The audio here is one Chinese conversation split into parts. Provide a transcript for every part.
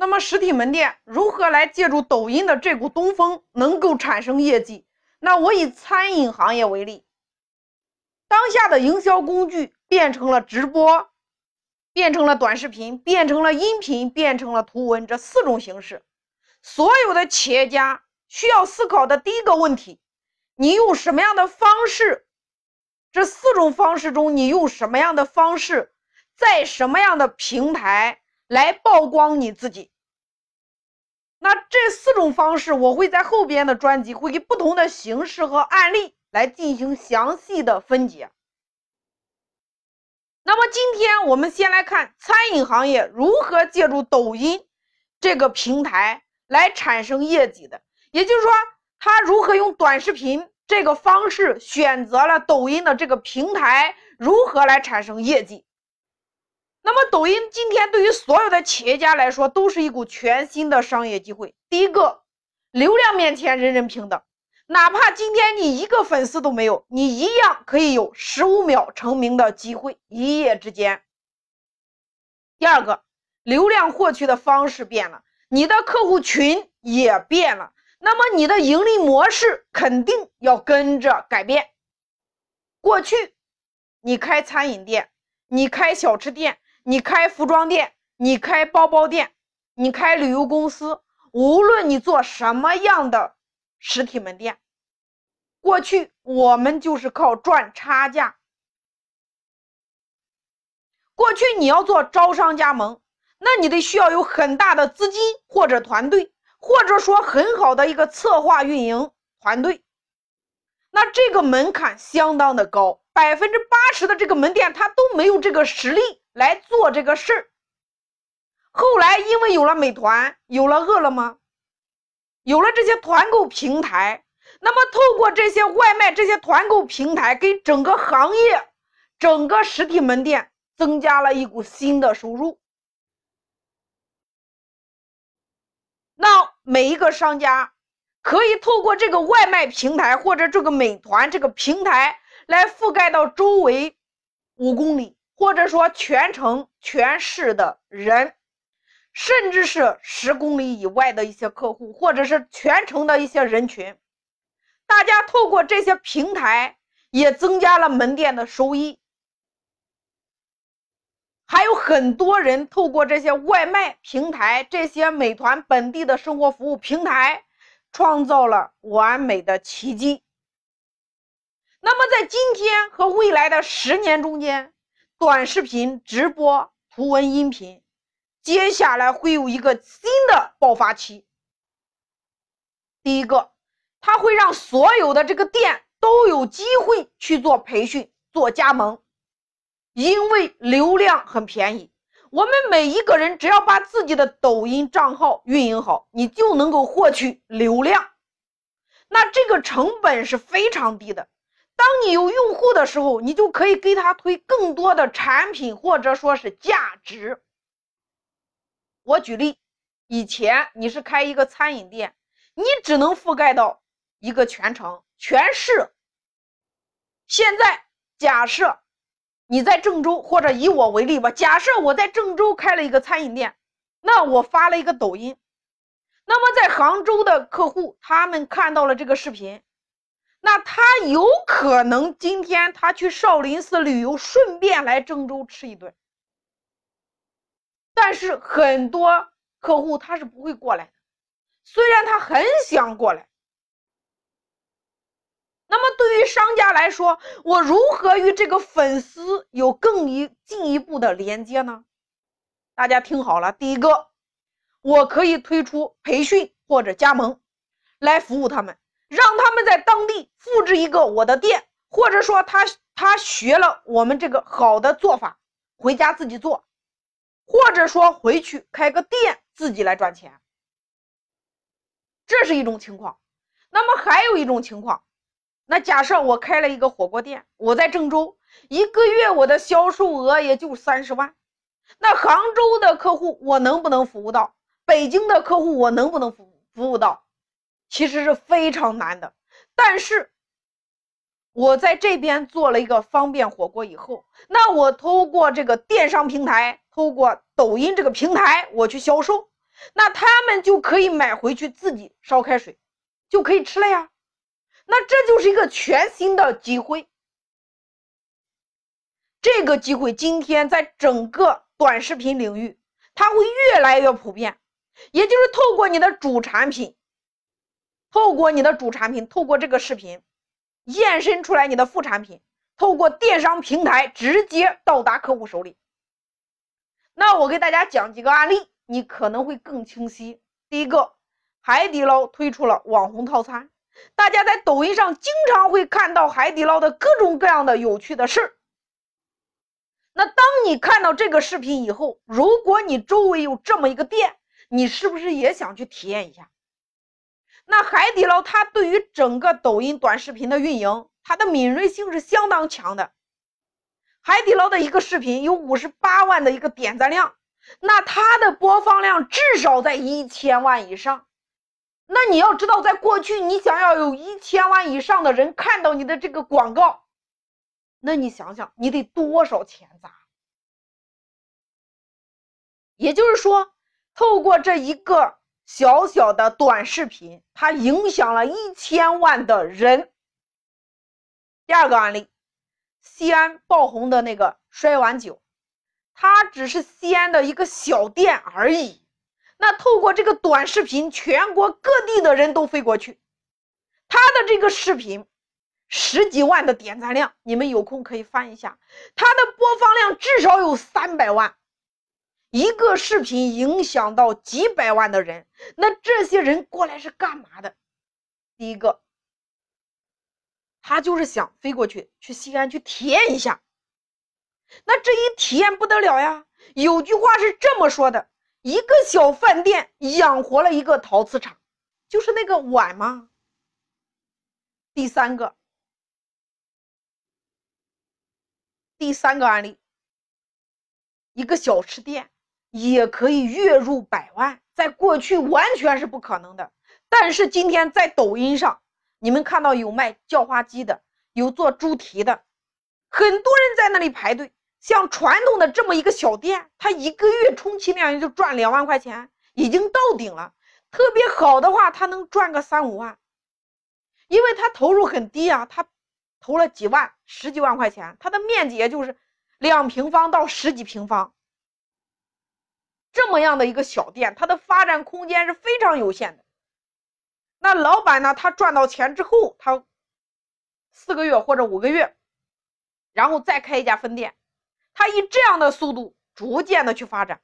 那么实体门店如何来借助抖音的这股东风，能够产生业绩？那我以餐饮行业为例，当下的营销工具变成了直播，变成了短视频，变成了音频，变成了图文这四种形式。所有的企业家需要思考的第一个问题：你用什么样的方式？这四种方式中，你用什么样的方式，在什么样的平台？来曝光你自己。那这四种方式，我会在后边的专辑会给不同的形式和案例来进行详细的分解。那么今天我们先来看餐饮行业如何借助抖音这个平台来产生业绩的，也就是说，他如何用短视频这个方式选择了抖音的这个平台，如何来产生业绩。那么，抖音今天对于所有的企业家来说，都是一股全新的商业机会。第一个，流量面前人人平等，哪怕今天你一个粉丝都没有，你一样可以有十五秒成名的机会，一夜之间。第二个，流量获取的方式变了，你的客户群也变了，那么你的盈利模式肯定要跟着改变。过去，你开餐饮店，你开小吃店。你开服装店，你开包包店，你开旅游公司，无论你做什么样的实体门店，过去我们就是靠赚差价。过去你要做招商加盟，那你得需要有很大的资金或者团队，或者说很好的一个策划运营团队，那这个门槛相当的高，百分之八十的这个门店它都没有这个实力。来做这个事儿。后来因为有了美团，有了饿了么，有了这些团购平台，那么透过这些外卖、这些团购平台，给整个行业、整个实体门店增加了一股新的收入。那每一个商家可以透过这个外卖平台或者这个美团这个平台来覆盖到周围五公里。或者说全城全市的人，甚至是十公里以外的一些客户，或者是全城的一些人群，大家透过这些平台也增加了门店的收益。还有很多人透过这些外卖平台、这些美团本地的生活服务平台，创造了完美的奇迹。那么在今天和未来的十年中间，短视频、直播、图文、音频，接下来会有一个新的爆发期。第一个，它会让所有的这个店都有机会去做培训、做加盟，因为流量很便宜。我们每一个人只要把自己的抖音账号运营好，你就能够获取流量，那这个成本是非常低的。当你有用户的时候，你就可以给他推更多的产品或者说是价值。我举例，以前你是开一个餐饮店，你只能覆盖到一个全城全市。现在假设你在郑州，或者以我为例吧，假设我在郑州开了一个餐饮店，那我发了一个抖音，那么在杭州的客户他们看到了这个视频。那他有可能今天他去少林寺旅游，顺便来郑州吃一顿。但是很多客户他是不会过来的，虽然他很想过来。那么对于商家来说，我如何与这个粉丝有更一进一步的连接呢？大家听好了，第一个，我可以推出培训或者加盟，来服务他们。让他们在当地复制一个我的店，或者说他他学了我们这个好的做法，回家自己做，或者说回去开个店自己来赚钱，这是一种情况。那么还有一种情况，那假设我开了一个火锅店，我在郑州，一个月我的销售额也就三十万，那杭州的客户我能不能服务到？北京的客户我能不能服服务到？其实是非常难的，但是我在这边做了一个方便火锅以后，那我通过这个电商平台，通过抖音这个平台，我去销售，那他们就可以买回去自己烧开水，就可以吃了呀。那这就是一个全新的机会。这个机会今天在整个短视频领域，它会越来越普遍。也就是透过你的主产品，透过你的主产品，透过这个视频，延伸出来你的副产品，透过电商平台直接到达客户手里。那我给大家讲几个案例，你可能会更清晰。第一个，海底捞推出了网红套餐，大家在抖音上经常会看到海底捞的各种各样的有趣的事儿。那当你看到这个视频以后，如果你周围有这么一个店，你是不是也想去体验一下？那海底捞它对于整个抖音短视频的运营，它的敏锐性是相当强的。海底捞的一个视频有五十八万的一个点赞量，那它的播放量至少在一千万以上。那你要知道，在过去你想要有一千万以上的人看到你的这个广告。那你想想，你得多少钱砸？也就是说，透过这一个小小的短视频，它影响了一千万的人。第二个案例，西安爆红的那个摔碗酒，它只是西安的一个小店而已。那透过这个短视频，全国各地的人都飞过去，他的这个视频。十几万的点赞量，你们有空可以翻一下，他的播放量至少有三百万。一个视频影响到几百万的人，那这些人过来是干嘛的？第一个，他就是想飞过去，去西安去体验一下。那这一体验不得了呀！有句话是这么说的：一个小饭店养活了一个陶瓷厂，就是那个碗吗？第三个。第三个案例，一个小吃店也可以月入百万，在过去完全是不可能的。但是今天在抖音上，你们看到有卖叫花鸡的，有做猪蹄的，很多人在那里排队。像传统的这么一个小店，他一个月充其量也就赚两万块钱，已经到顶了。特别好的话，他能赚个三五万，因为他投入很低啊，他。投了几万、十几万块钱，它的面积也就是两平方到十几平方，这么样的一个小店，它的发展空间是非常有限的。那老板呢，他赚到钱之后，他四个月或者五个月，然后再开一家分店，他以这样的速度逐渐的去发展。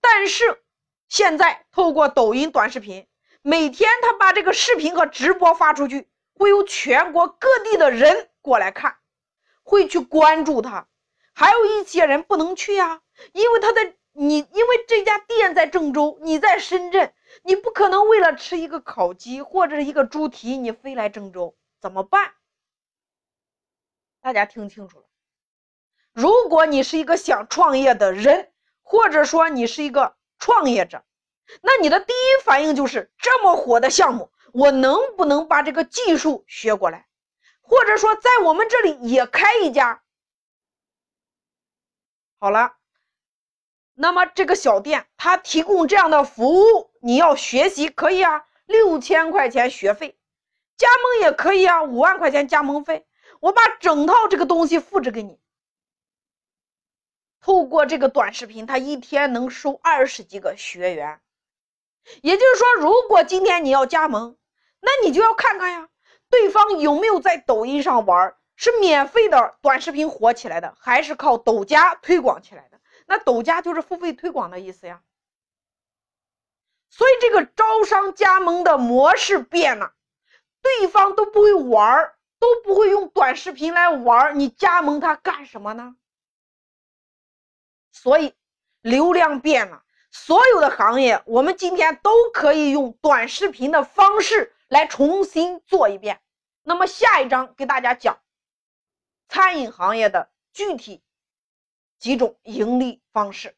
但是现在透过抖音短视频，每天他把这个视频和直播发出去，会有全国各地的人。过来看，会去关注他，还有一些人不能去呀，因为他在，郑州，你在深圳，你不可能为了吃一个烤鸡或者是一个猪蹄，你飞来郑州，怎么办？大家听清楚了，如果你是一个想创业的人，或者说你是一个创业者，那你的第一反应就是这么火的项目，我能不能把这个技术学过来？或者说，在我们这里也开一家。好了，那么这个小店它提供这样的服务，你要学习可以啊，六千块钱学费，加盟也可以啊，五万块钱加盟费，我把整套这个东西复制给你。透过这个短视频，他一天能收二十几个学员，也就是说，如果今天你要加盟，那你就要看看呀。对方有没有在抖音上玩？是免费的短视频火起来的，还是靠抖加推广起来的？那抖加就是付费推广的意思呀。所以这个招商加盟的模式变了，对方都不会玩儿，都不会用短视频来玩儿，你加盟他干什么呢？所以流量变了，所有的行业我们今天都可以用短视频的方式。来重新做一遍。那么下一章给大家讲餐饮行业的具体几种盈利方式。